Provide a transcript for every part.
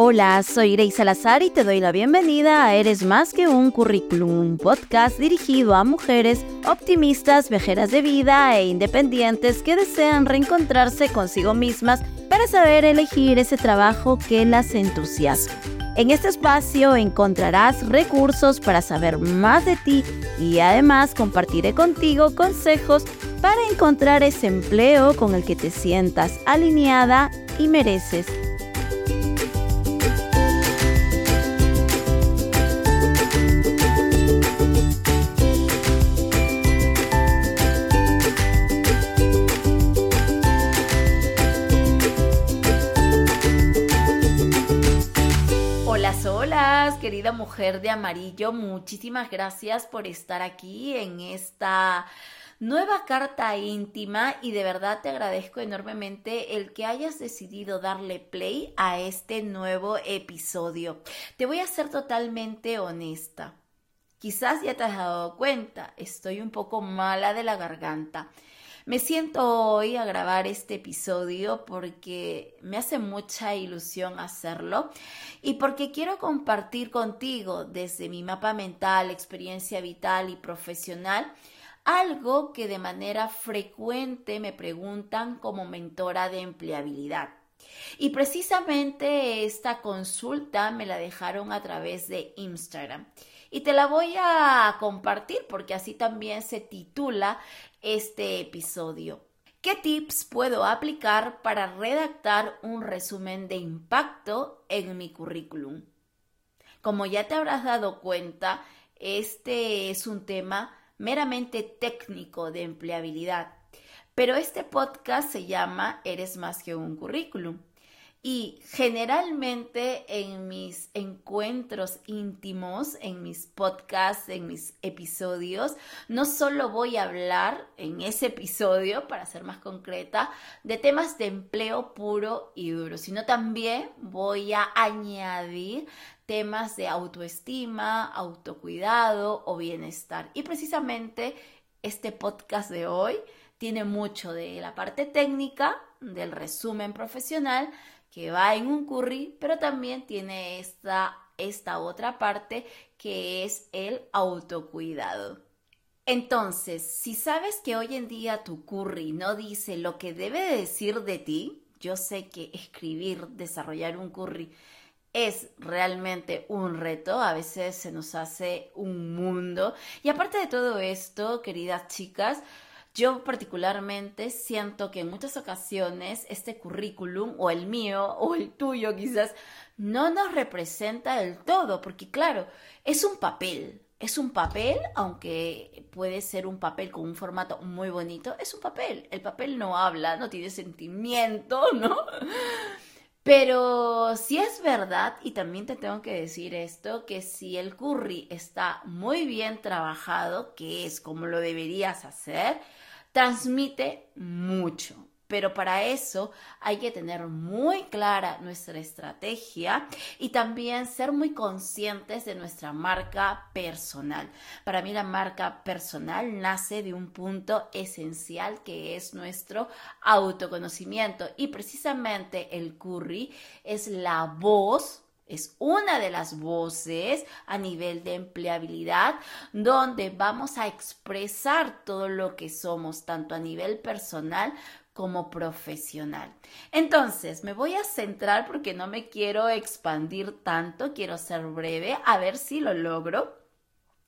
Hola, soy Grace Salazar y te doy la bienvenida a Eres más que un currículum, un podcast dirigido a mujeres optimistas, viajeras de vida e independientes que desean reencontrarse consigo mismas para saber elegir ese trabajo que las entusiasma. En este espacio encontrarás recursos para saber más de ti y además compartiré contigo consejos para encontrar ese empleo con el que te sientas alineada y mereces querida mujer de amarillo, muchísimas gracias por estar aquí en esta nueva carta íntima y de verdad te agradezco enormemente el que hayas decidido darle play a este nuevo episodio. Te voy a ser totalmente honesta. Quizás ya te has dado cuenta, estoy un poco mala de la garganta. Me siento hoy a grabar este episodio porque me hace mucha ilusión hacerlo y porque quiero compartir contigo desde mi mapa mental, experiencia vital y profesional algo que de manera frecuente me preguntan como mentora de empleabilidad. Y precisamente esta consulta me la dejaron a través de Instagram. Y te la voy a compartir porque así también se titula este episodio. ¿Qué tips puedo aplicar para redactar un resumen de impacto en mi currículum? Como ya te habrás dado cuenta, este es un tema meramente técnico de empleabilidad, pero este podcast se llama Eres más que un currículum. Y generalmente en mis encuentros íntimos, en mis podcasts, en mis episodios, no solo voy a hablar en ese episodio, para ser más concreta, de temas de empleo puro y duro, sino también voy a añadir temas de autoestima, autocuidado o bienestar. Y precisamente este podcast de hoy tiene mucho de la parte técnica, del resumen profesional, que va en un curry, pero también tiene esta, esta otra parte que es el autocuidado. Entonces, si sabes que hoy en día tu curry no dice lo que debe decir de ti, yo sé que escribir, desarrollar un curry es realmente un reto, a veces se nos hace un mundo. Y aparte de todo esto, queridas chicas, yo particularmente siento que en muchas ocasiones este currículum o el mío o el tuyo quizás no nos representa del todo, porque claro, es un papel, es un papel, aunque puede ser un papel con un formato muy bonito, es un papel. El papel no habla, no tiene sentimiento, ¿no? Pero si es verdad, y también te tengo que decir esto, que si el curry está muy bien trabajado, que es como lo deberías hacer, transmite mucho. Pero para eso hay que tener muy clara nuestra estrategia y también ser muy conscientes de nuestra marca personal. Para mí la marca personal nace de un punto esencial que es nuestro autoconocimiento y precisamente el curry es la voz es una de las voces a nivel de empleabilidad donde vamos a expresar todo lo que somos, tanto a nivel personal como profesional. Entonces, me voy a centrar porque no me quiero expandir tanto, quiero ser breve, a ver si lo logro.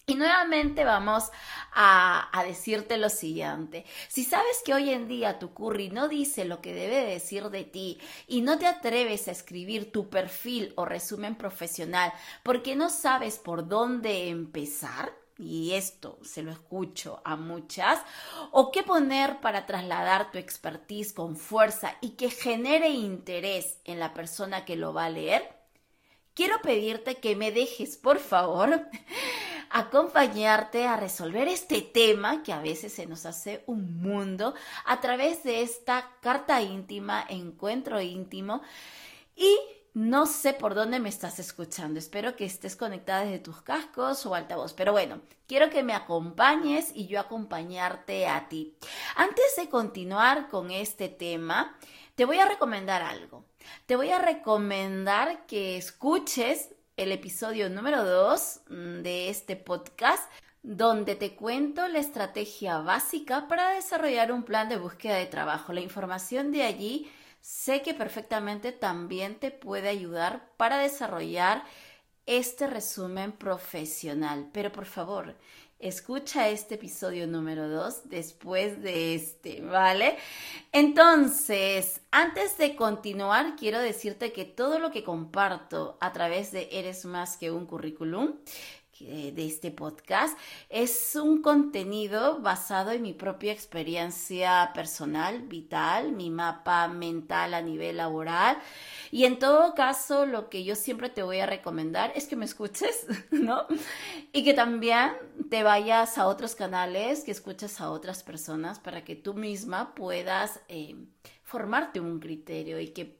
Y nuevamente vamos a, decirte lo siguiente. Si sabes que hoy en día tu curry no dice lo que debe decir de ti y no te atreves a escribir tu perfil o resumen profesional porque no sabes por dónde empezar, y esto se lo escucho a muchas, o qué poner para trasladar tu expertise con fuerza y que genere interés en la persona que lo va a leer, quiero pedirte que me dejes, por favor, acompañarte a resolver este tema que a veces se nos hace un mundo a través de esta carta íntima, encuentro íntimo y no sé por dónde me estás escuchando. Espero que estés conectada desde tus cascos o altavoz. Pero bueno, quiero que me acompañes y yo acompañarte a ti. Antes de continuar con este tema, te voy a recomendar algo. te voy a recomendar que escuches el episodio número 2 mm, de este podcast donde te cuento la estrategia básica para desarrollar un plan de búsqueda de trabajo. La información de allí sé que perfectamente también te puede ayudar para desarrollar este resumen profesional. Pero por favor, escucha este episodio número 2 después de este, ¿vale? Entonces, antes de continuar, quiero decirte que todo lo que comparto a través de Eres más que un currículum de este podcast es un contenido basado en mi propia experiencia personal, vital, mi mapa mental a nivel laboral. Y en todo caso, lo que yo siempre te voy a recomendar es que me escuches, ¿no? Y que también te vayas a otros canales, que escuches a otras personas para que tú misma puedas eh, formarte un criterio y que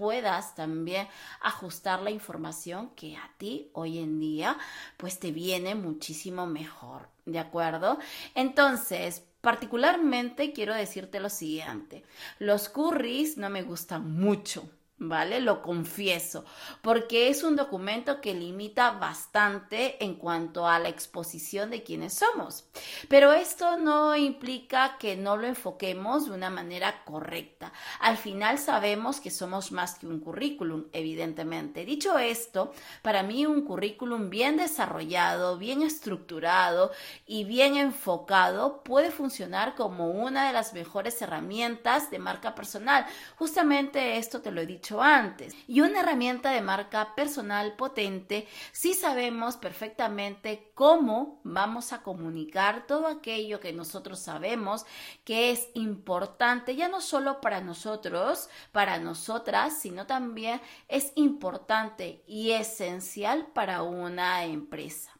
puedas también ajustar la información que a ti hoy en día pues te viene muchísimo mejor, ¿de acuerdo? Entonces, particularmente quiero decirte lo siguiente, los curries no me gustan mucho. ¿Vale? Lo confieso, porque es un documento que limita bastante en cuanto a la exposición de quiénes somos. Pero esto no implica que no lo enfoquemos de una manera correcta. Al final sabemos que somos más que un currículum, evidentemente. Dicho esto, para mí un currículum bien desarrollado, bien estructurado y bien enfocado puede funcionar como una de las mejores herramientas de marca personal. Justamente esto te lo he dicho antes. Y una herramienta de marca personal potente si sabemos perfectamente cómo vamos a comunicar todo aquello que nosotros sabemos que es importante, ya no solo para nosotros, para nosotras, sino también es importante y esencial para una empresa.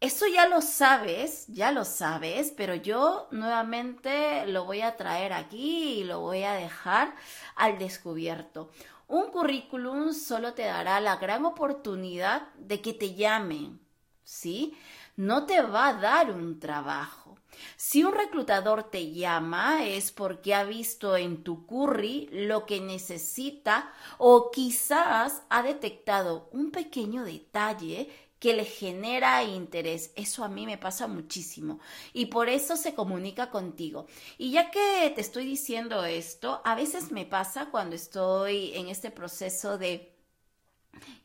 Eso ya lo sabes, ya lo sabes, pero yo nuevamente lo voy a traer aquí y lo voy a dejar al descubierto. Un currículum solo te dará la gran oportunidad de que te llamen, ¿sí? No te va a dar un trabajo. Si un reclutador te llama es porque ha visto en tu curry lo que necesita o quizás ha detectado un pequeño detalle que le genera interés. Eso a mí me pasa muchísimo y por eso se comunica contigo. Y ya que te estoy diciendo esto, a veces me pasa cuando estoy en este proceso de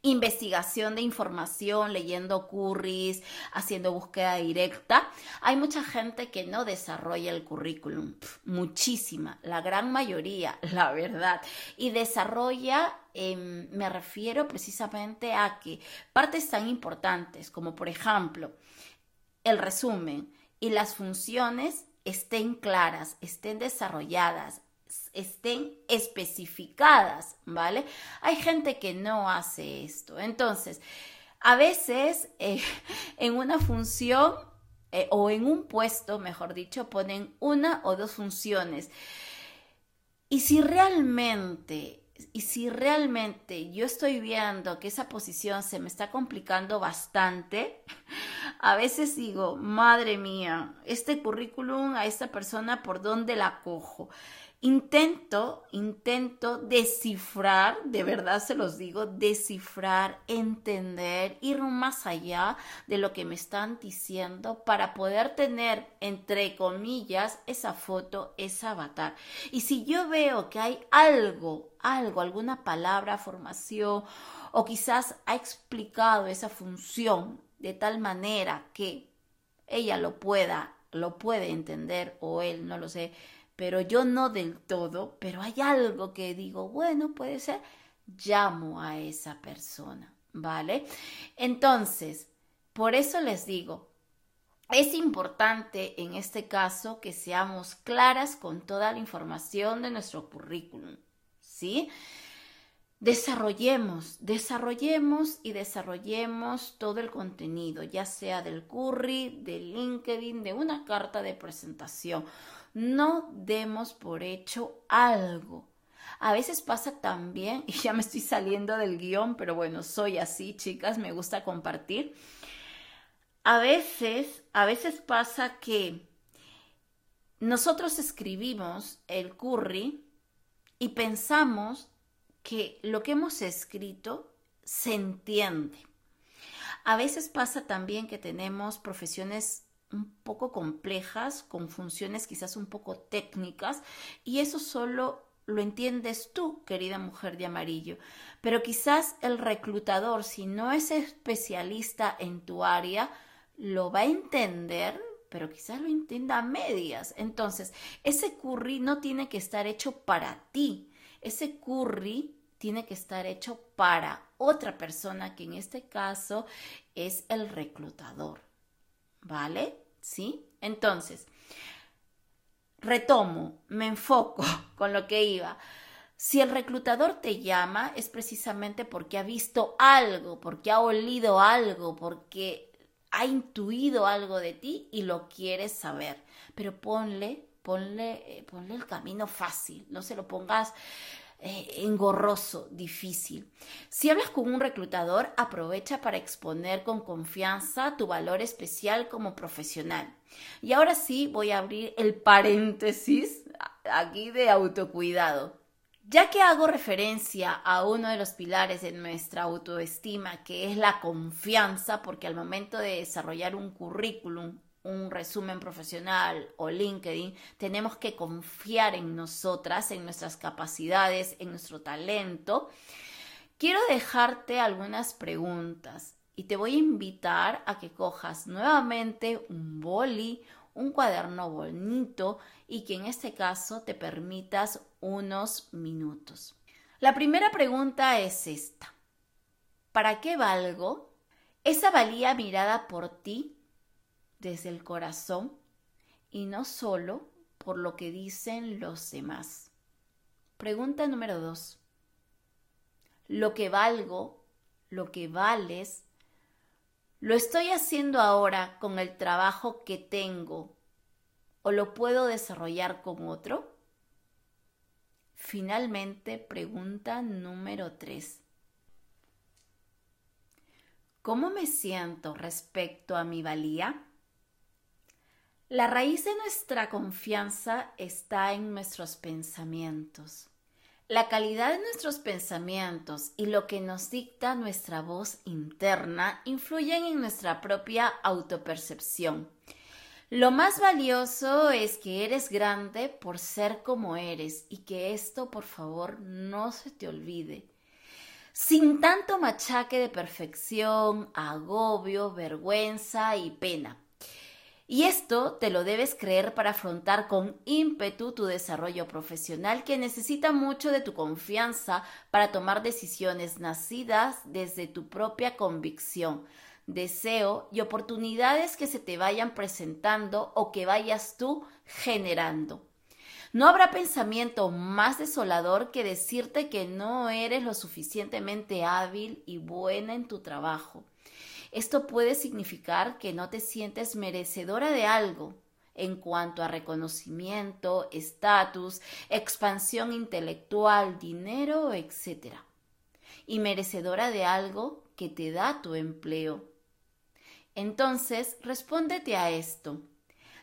investigación de información, leyendo curries, haciendo búsqueda directa. Hay mucha gente que no desarrolla el currículum, muchísima, la gran mayoría, la verdad. Y desarrolla, em, me refiero precisamente a que partes tan importantes como por ejemplo el resumen y las funciones estén claras, estén desarrolladas, estén especificadas, ¿vale? Hay gente que no hace esto. Entonces, a veces eh, en una función eh, o en un puesto, mejor dicho, ponen una o dos funciones. Y si realmente y si realmente yo estoy viendo que esa posición se me está complicando bastante, a veces digo, madre mía, este currículum a esta persona, ¿por dónde la cojo? Intento, intento descifrar, de verdad se los digo, descifrar, entender, ir más allá de lo que me están diciendo para poder tener, entre comillas, esa foto, ese avatar. Y si yo veo que hay algo, algo, alguna palabra, formación, o quizás ha explicado esa función de tal manera que ella lo pueda, lo puede entender o él, no lo sé, pero yo no del todo, pero hay algo que digo, bueno, puede ser, llamo a esa persona, ¿vale? Entonces, por eso les digo, es importante en este caso que seamos claras con toda la información de nuestro currículum, ¿sí? Desarrollemos, desarrollemos y desarrollemos todo el contenido, ya sea del curry, del LinkedIn, de una carta de presentación. No demos por hecho algo. A veces pasa también, y ya me estoy saliendo del guion, pero bueno, soy así, chicas, me gusta compartir. A veces, a veces pasa que nosotros escribimos el curry y pensamos que lo que hemos escrito se entiende. A veces pasa también que tenemos profesiones un poco complejas, con funciones quizás un poco técnicas, y eso solo lo entiendes tú, querida mujer de amarillo. Pero quizás el reclutador, si no es especialista en tu área, lo va a entender, pero quizás lo entienda a medias. Entonces, ese curry no tiene que estar hecho para ti. Ese curry tiene que estar hecho para otra persona, que en este caso es el reclutador. ¿Vale? ¿Sí? Entonces, retomo, me enfoco con lo que iba. Si el reclutador te llama es precisamente porque ha visto algo, porque ha olido algo, porque ha intuido algo de ti y lo quieres saber. Pero ponle, ponle, eh, ponle el camino fácil, no se lo pongas engorroso, difícil. Si hablas con un reclutador, aprovecha para exponer con confianza tu valor especial como profesional. Y ahora sí voy a abrir el paréntesis aquí de autocuidado. Ya que hago referencia a uno de los pilares de nuestra autoestima, que es la confianza, porque al momento de desarrollar un currículum, un resumen profesional o LinkedIn, tenemos que confiar en nosotras, en nuestras capacidades, en nuestro talento. Quiero dejarte algunas preguntas y te voy a invitar a que cojas nuevamente un boli, un cuaderno bonito y que en este caso te permitas unos minutos. La primera pregunta es esta. ¿Para qué valgo? Esa valía mirada por ti desde el corazón y no solo por lo que dicen los demás. Pregunta número dos. Lo que valgo, lo que vales, ¿lo estoy haciendo ahora con el trabajo que tengo o lo puedo desarrollar con otro? Finalmente, pregunta número 3. ¿Cómo me siento respecto a mi valía? La raíz de nuestra confianza está en nuestros pensamientos. La calidad de nuestros pensamientos y lo que nos dicta nuestra voz interna influyen en nuestra propia autopercepción. Lo más valioso es que eres grande por ser como eres y que esto, por favor, no se te olvide. Sin tanto machaque de perfección, agobio, vergüenza y pena. Y esto te lo debes creer para afrontar con ímpetu tu desarrollo profesional que necesita mucho de tu confianza para tomar decisiones nacidas desde tu propia convicción deseo y oportunidades que se te vayan presentando o que vayas tú generando. No habrá pensamiento más desolador que decirte que no eres lo suficientemente hábil y buena en tu trabajo. Esto puede significar que no te sientes merecedora de algo en cuanto a reconocimiento, estatus, expansión intelectual, dinero, etc. Y merecedora de algo que te da tu empleo. Entonces, respóndete a esto.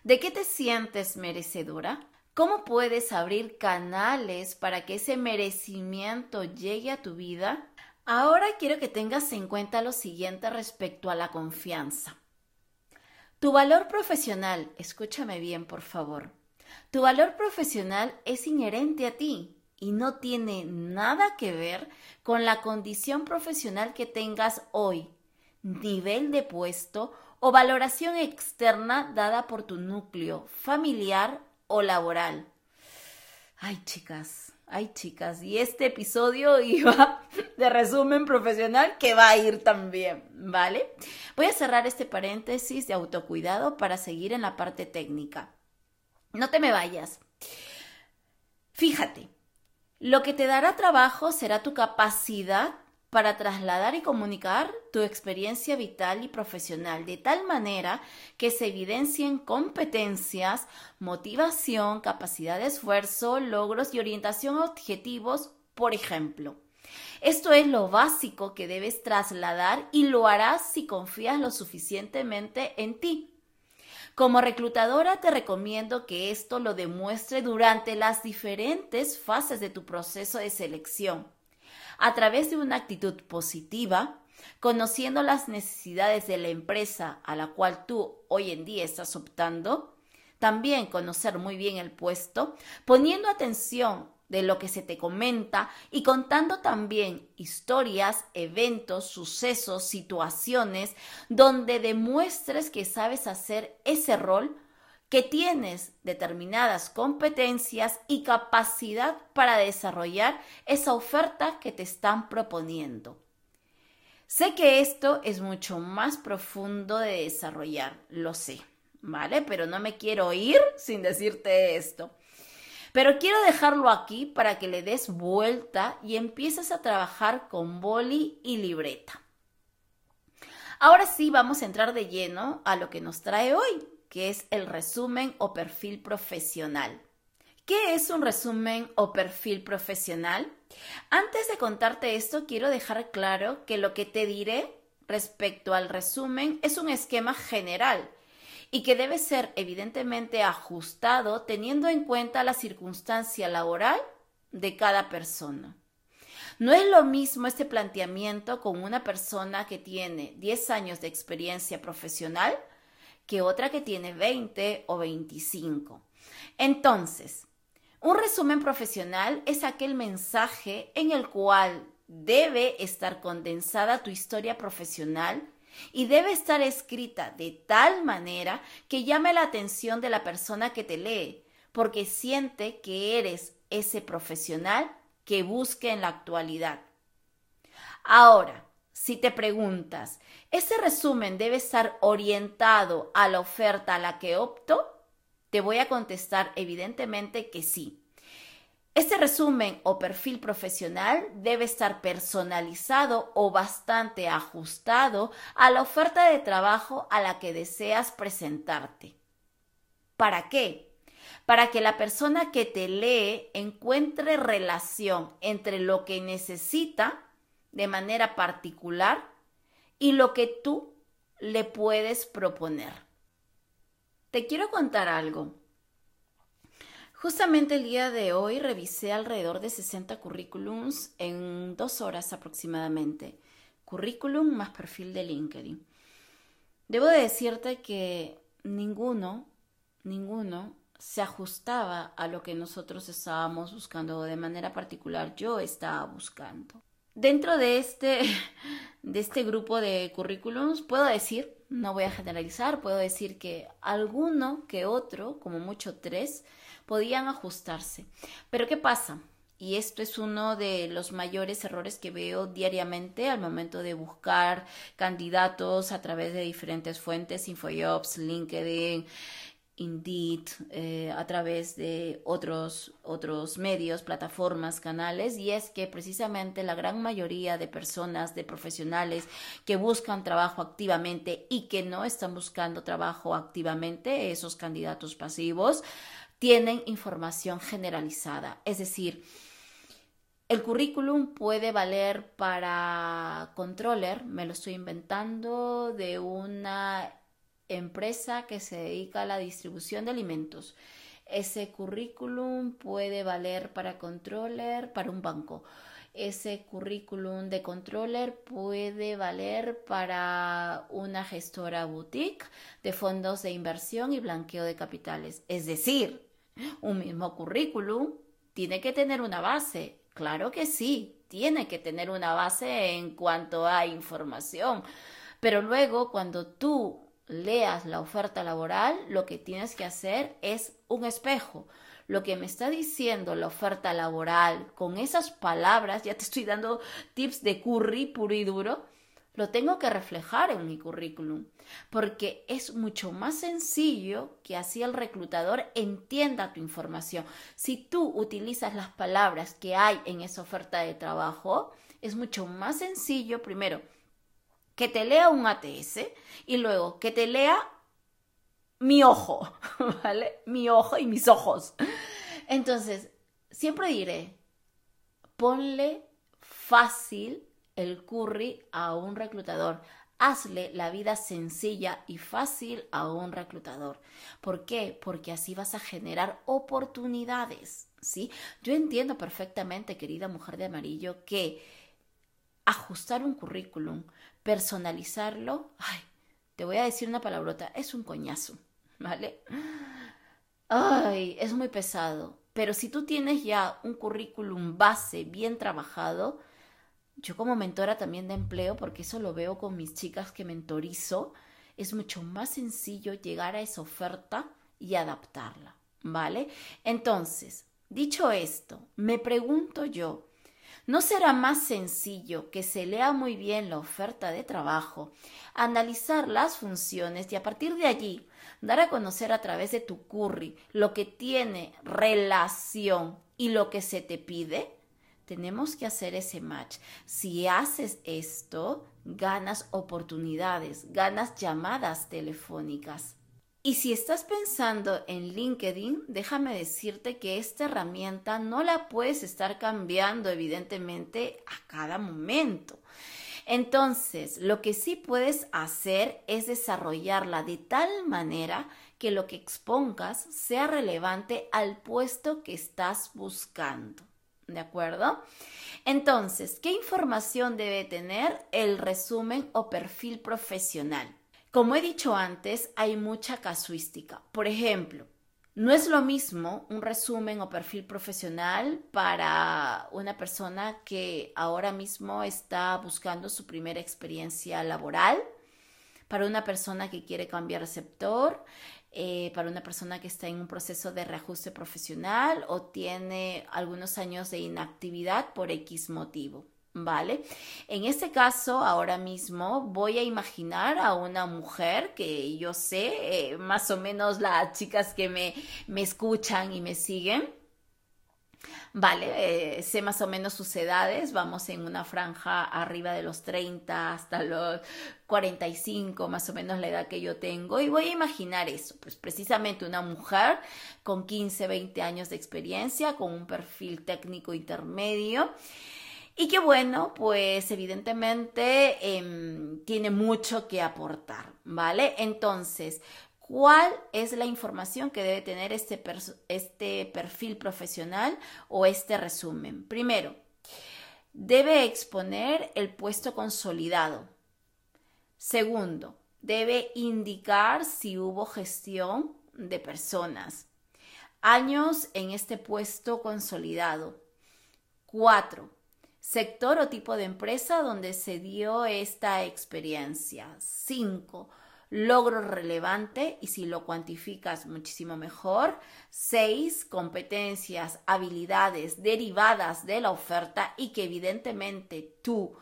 ¿De qué te sientes merecedora? ¿Cómo puedes abrir canales para que ese merecimiento llegue a tu vida? Ahora quiero que tengas en cuenta lo siguiente respecto a la confianza. Tu valor profesional, escúchame bien por favor, tu valor profesional es inherente a ti y no tiene nada que ver con la condición profesional que tengas hoy, nivel de puesto o valoración externa dada por tu núcleo familiar o laboral. Ay, chicas, ay, chicas, y este episodio iba de resumen profesional que va a ir también, ¿vale? Voy a cerrar este paréntesis de autocuidado para seguir en la parte técnica. No te me vayas. Fíjate, lo que te dará trabajo será tu capacidad para trasladar y comunicar tu experiencia vital y profesional de tal manera que se evidencien competencias, motivación, capacidad de esfuerzo, logros y orientación a objetivos, por ejemplo. Esto es lo básico que debes trasladar y lo harás si confías lo suficientemente en ti. Como reclutadora te recomiendo que esto lo demuestre durante las diferentes fases de tu proceso de selección a través de una actitud positiva, conociendo las necesidades de la empresa a la cual tú hoy en día estás optando, también conocer muy bien el puesto, poniendo atención de lo que se te comenta y contando también historias, eventos, sucesos, situaciones donde demuestres que sabes hacer ese rol, que tienes determinadas competencias y capacidad para desarrollar esa oferta que te están proponiendo. Sé que esto es mucho más profundo de desarrollar, lo sé, ¿vale? Pero no me quiero ir sin decirte esto. Pero quiero dejarlo aquí para que le des vuelta y empieces a trabajar con boli y libreta. Ahora sí vamos a entrar de lleno a lo que nos trae hoy, que es el resumen o perfil profesional. ¿Qué es un resumen o perfil profesional? Antes de contarte esto, quiero dejar claro que lo que te diré respecto al resumen es un esquema general y que debe ser evidentemente ajustado teniendo en cuenta la circunstancia laboral de cada persona. No es lo mismo este planteamiento con una persona que tiene 10 años de experiencia profesional que otra que tiene 20 o 25. Entonces, un resumen profesional es aquel mensaje en el cual debe estar condensada tu historia profesional y debe estar escrita de tal manera que llame la atención de la persona que te lee, porque siente que eres ese profesional que busque en la actualidad. Ahora, si te preguntas, ¿ese resumen debe estar orientado a la oferta a la que opto? Te voy a contestar evidentemente que sí. Este resumen o perfil profesional debe estar personalizado o bastante ajustado a la oferta de trabajo a la que deseas presentarte. ¿Para qué? Para que la persona que te lee encuentre relación entre lo que necesita de manera particular y lo que tú le puedes proponer. Te quiero contar algo. Justamente el día de hoy revisé alrededor de 60 currículums en dos horas aproximadamente. Currículum más perfil de LinkedIn. Debo decirte que ninguno, ninguno se ajustaba a lo que nosotros estábamos buscando, de manera particular yo estaba buscando. Dentro de este, de este grupo de currículums puedo decir no voy a generalizar, puedo decir que alguno que otro, como mucho tres, podían ajustarse. Pero ¿qué pasa? Y esto es uno de los mayores errores que veo diariamente al momento de buscar candidatos a través de diferentes fuentes, Infojobs, LinkedIn, Indeed, eh, a través de otros, otros medios, plataformas, canales, y es que precisamente la gran mayoría de personas, de profesionales que buscan trabajo activamente y que no están buscando trabajo activamente, esos candidatos pasivos, tienen información generalizada. Es decir, el currículum puede valer para controller, me lo estoy inventando, de una empresa que se dedica a la distribución de alimentos. Ese currículum puede valer para controller, para un banco. Ese currículum de controller puede valer para una gestora boutique de fondos de inversión y blanqueo de capitales. Es decir, un mismo currículum tiene que tener una base. Claro que sí, tiene que tener una base en cuanto a información. Pero luego, cuando tú leas la oferta laboral, lo que tienes que hacer es un espejo. Lo que me está diciendo la oferta laboral con esas palabras, ya te estoy dando tips de curry puro y duro, lo tengo que reflejar en mi currículum, porque es mucho más sencillo que así el reclutador entienda tu información. Si tú utilizas las palabras que hay en esa oferta de trabajo, es mucho más sencillo, primero, que te lea un ATS y luego que te lea mi ojo, ¿vale? Mi ojo y mis ojos. Entonces, siempre diré, ponle fácil el curry a un reclutador. Hazle la vida sencilla y fácil a un reclutador. ¿Por qué? Porque así vas a generar oportunidades, ¿sí? Yo entiendo perfectamente, querida mujer de amarillo, que ajustar un currículum, personalizarlo, ay, te voy a decir una palabrota, es un coñazo, ¿vale? Ay, es muy pesado. Pero si tú tienes ya un currículum base bien trabajado, yo como mentora también de empleo, porque eso lo veo con mis chicas que mentorizo, es mucho más sencillo llegar a esa oferta y adaptarla, ¿vale? Entonces, dicho esto, me pregunto yo, ¿No será más sencillo que se lea muy bien la oferta de trabajo, analizar las funciones y a partir de allí dar a conocer a través de tu curry lo que tiene relación y lo que se te pide? Tenemos que hacer ese match. Si haces esto, ganas oportunidades, ganas llamadas telefónicas. Y si estás pensando en LinkedIn, déjame decirte que esta herramienta no la puedes estar cambiando evidentemente a cada momento. Entonces, lo que sí puedes hacer es desarrollarla de tal manera que lo que expongas sea relevante al puesto que estás buscando. ¿De acuerdo? Entonces, ¿qué información debe tener el resumen o perfil profesional? Como he dicho antes, hay mucha casuística. Por ejemplo, no es lo mismo un resumen o perfil profesional para una persona que ahora mismo está buscando su primera experiencia laboral, para una persona que quiere cambiar sector, eh, para una persona que está en un proceso de reajuste profesional o tiene algunos años de inactividad por X motivo. ¿Vale? En este caso, ahora mismo voy a imaginar a una mujer que yo sé, eh, más o menos las chicas que me, me escuchan y me siguen, Vale, eh, sé más o menos sus edades, vamos en una franja arriba de los 30 hasta los 45, más o menos la edad que yo tengo, y voy a imaginar eso, pues precisamente una mujer con 15, 20 años de experiencia, con un perfil técnico intermedio, y que bueno, pues evidentemente em, tiene mucho que aportar, ¿vale? Entonces, ¿cuál es la información que debe tener este, este perfil profesional o este resumen? Primero, debe exponer el puesto consolidado. Segundo, debe indicar si hubo gestión de personas. Años en este puesto consolidado. Cuatro, sector o tipo de empresa donde se dio esta experiencia. 5. Logro relevante y si lo cuantificas muchísimo mejor. 6. Competencias, habilidades derivadas de la oferta y que evidentemente tú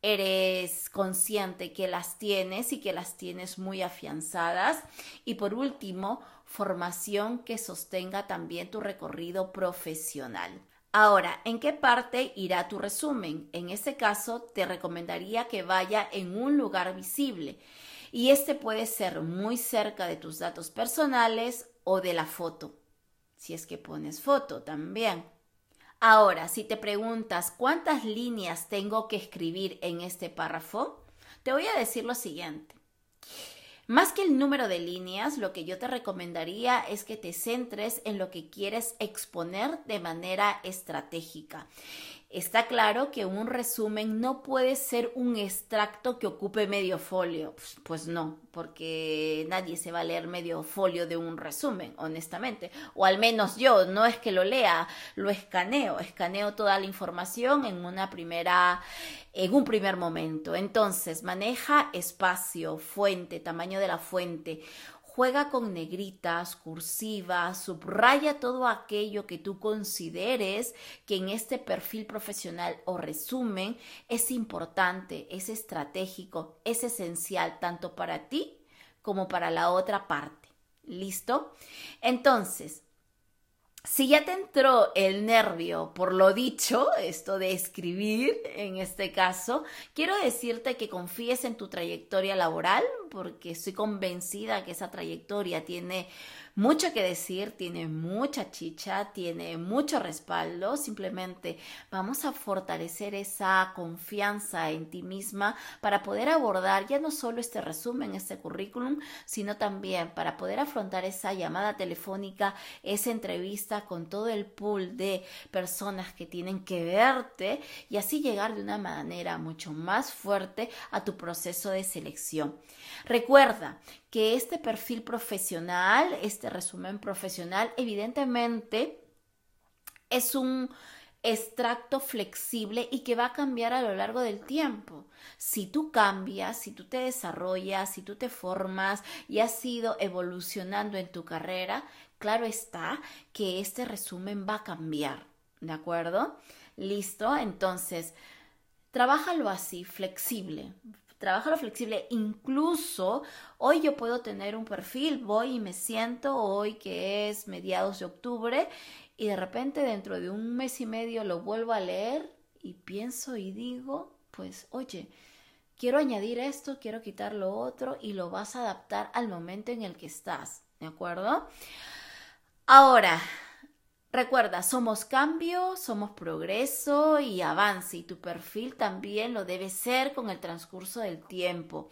eres consciente que las tienes y que las tienes muy afianzadas. Y por último, formación que sostenga también tu recorrido profesional. Ahora, ¿en qué parte irá tu resumen? En ese caso, te recomendaría que vaya en un lugar visible y este puede ser muy cerca de tus datos personales o de la foto, si es que pones foto también. Ahora, si te preguntas cuántas líneas tengo que escribir en este párrafo, te voy a decir lo siguiente. Más que el número de líneas, lo que yo te recomendaría es que te centres en lo que quieres exponer de manera estratégica. Está claro que un resumen no puede ser un extracto que ocupe medio folio. Pues, pues, no, porque nadie se va a leer medio folio de un resumen, honestamente. O al menos yo, no es que lo lea, lo escaneo, escaneo toda la información en una primera, en un primer momento. Entonces, maneja espacio, fuente, tamaño de la fuente Juega con negritas, cursivas, subraya todo aquello que tú consideres que en este perfil profesional o resumen es importante, es estratégico, es esencial tanto para ti como para la otra parte. ¿Listo? Entonces, si ya te entró el nervio por lo dicho, esto de escribir en este caso, quiero decirte que confíes en tu trayectoria laboral, porque estoy convencida que esa trayectoria tiene mucho que decir, tiene mucha chicha, tiene mucho respaldo. Simplemente vamos a fortalecer esa confianza en ti misma para poder abordar ya no solo este resumen, este currículum, sino también para poder afrontar esa llamada telefónica, esa entrevista con todo el pool de personas que tienen que verte y así llegar de una manera mucho más fuerte a tu proceso de selección. Recuerda que este perfil profesional, este resumen profesional, evidentemente es un extracto flexible y que va a cambiar a lo largo del tiempo. Si tú cambias, si tú te desarrollas, si tú te formas y has ido evolucionando en tu carrera, claro está que este resumen va a cambiar, ¿de acuerdo? Listo, entonces, trabájalo así, flexible, trabaja lo flexible. Incluso hoy yo puedo tener un perfil, voy y me siento hoy que es mediados de octubre y de repente dentro de un mes y medio lo vuelvo a leer y pienso y digo, pues oye, quiero añadir esto, quiero quitar lo otro y lo vas a adaptar al momento en el que estás, ¿de acuerdo? Ahora, Recuerda, somos cambio, somos progreso y avance y tu perfil también lo debe ser con el transcurso del tiempo.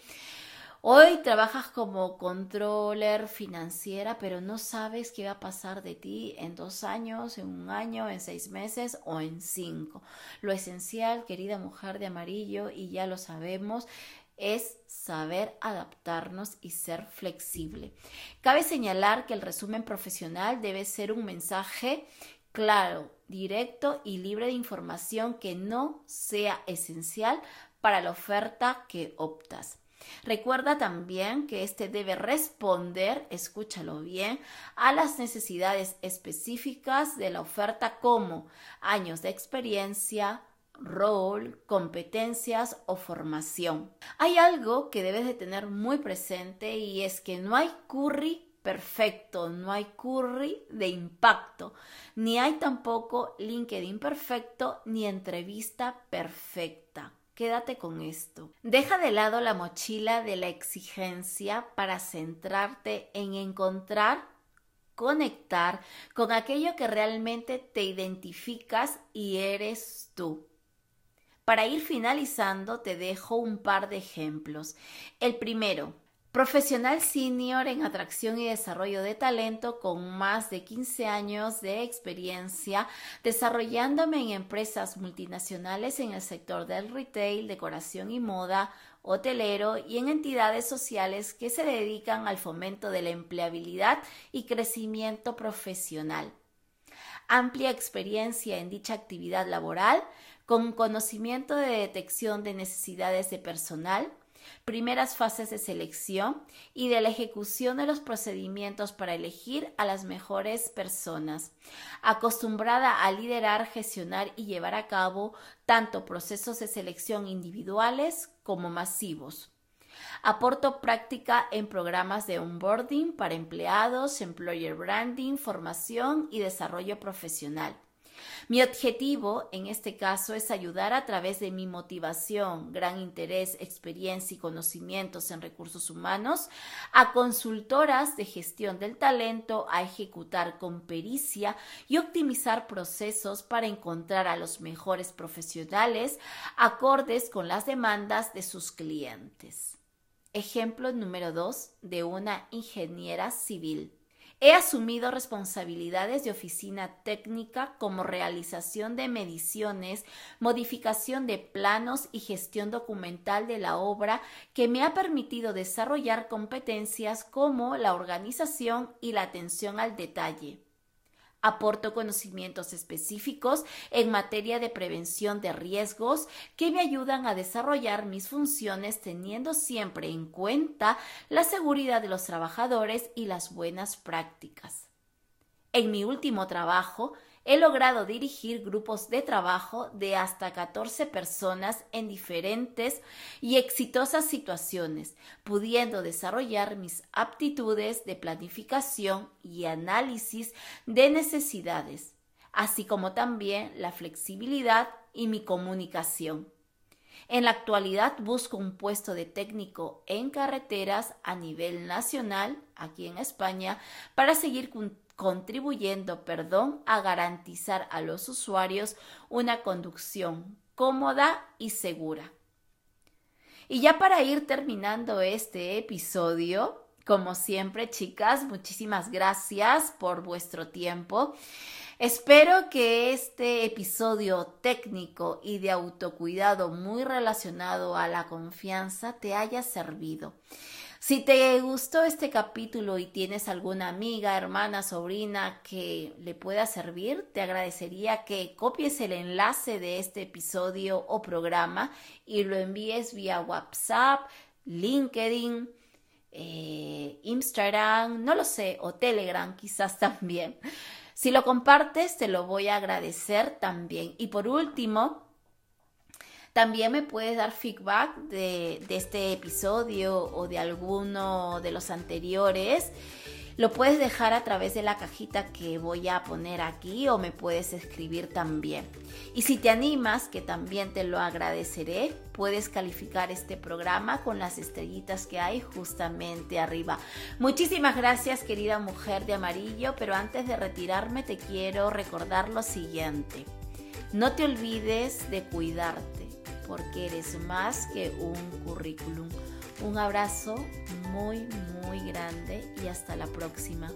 Hoy trabajas como controller financiera, pero no sabes qué va a pasar de ti en dos años, en un año, en seis meses o en cinco. Lo esencial, querida mujer de amarillo, y ya lo sabemos, es saber adaptarnos y ser flexible. Cabe señalar que el resumen profesional debe ser un mensaje claro, directo y libre de información que no sea esencial para la oferta que optas. Recuerda también que este debe responder, escúchalo bien, a las necesidades específicas de la oferta como años de experiencia, rol, competencias o formación. Hay algo que debes de tener muy presente y es que no hay curry perfecto, no hay curry de impacto, ni hay tampoco LinkedIn perfecto ni entrevista perfecta. Quédate con esto. Deja de lado la mochila de la exigencia para centrarte en encontrar, conectar con aquello que realmente te identificas y eres tú. Para ir finalizando, te dejo un par de ejemplos. El primero, profesional senior en atracción y desarrollo de talento con más de 15 años de experiencia desarrollándome en empresas multinacionales en el sector del retail, decoración y moda, hotelero y en entidades sociales que se dedican al fomento de la empleabilidad y crecimiento profesional. Amplia experiencia en dicha actividad laboral, con conocimiento de detección de necesidades de personal, primeras fases de selección y de la ejecución de los procedimientos para elegir a las mejores personas, acostumbrada a liderar, gestionar y llevar a cabo tanto procesos de selección individuales como masivos. Aporto práctica en programas de onboarding para empleados, employer branding, formación y desarrollo profesional. Mi objetivo en este caso es ayudar a través de mi motivación, gran interés, experiencia y conocimientos en recursos humanos a consultoras de gestión del talento a ejecutar con pericia y optimizar procesos para encontrar a los mejores profesionales acordes con las demandas de sus clientes. Ejemplo número 2 de una ingeniera civil. He asumido responsabilidades de oficina técnica como realización de mediciones, modificación de planos y gestión documental de la obra que me ha permitido desarrollar competencias como la organización y la atención al detalle. Aporto conocimientos específicos en materia de prevención de riesgos que me ayudan a desarrollar mis funciones teniendo siempre en cuenta la seguridad de los trabajadores y las buenas prácticas. En mi último trabajo, he logrado dirigir grupos de trabajo de hasta 14 personas en diferentes y exitosas situaciones, pudiendo desarrollar mis aptitudes de planificación y análisis de necesidades, así como también la flexibilidad y mi comunicación. En la actualidad busco un puesto de técnico en carreteras a nivel nacional, aquí en España, para seguir contribuyendo, perdón, a garantizar a los usuarios una conducción cómoda y segura. Y ya para ir terminando este episodio, como siempre, chicas, muchísimas gracias por vuestro tiempo. Espero que este episodio técnico y de autocuidado muy relacionado a la confianza te haya servido. Si te gustó este capítulo y tienes alguna amiga, hermana, sobrina que le pueda servir, te agradecería que copies el enlace de este episodio o programa y lo envíes vía WhatsApp, LinkedIn, eh, Instagram, no lo sé, o Telegram quizás también. Si lo compartes, te lo voy a agradecer también. Y por último, también me puedes dar feedback de, este episodio o de alguno de los anteriores. Lo puedes dejar a través de la cajita que voy a poner aquí o me puedes escribir también. Y si te animas, que también te lo agradeceré, puedes calificar este programa con las estrellitas que hay justamente arriba. Muchísimas gracias querida mujer de amarillo, pero antes de retirarme te quiero recordar lo siguiente. No te olvides de cuidarte porque eres más que un currículum. Un abrazo muy, muy grande y hasta la próxima.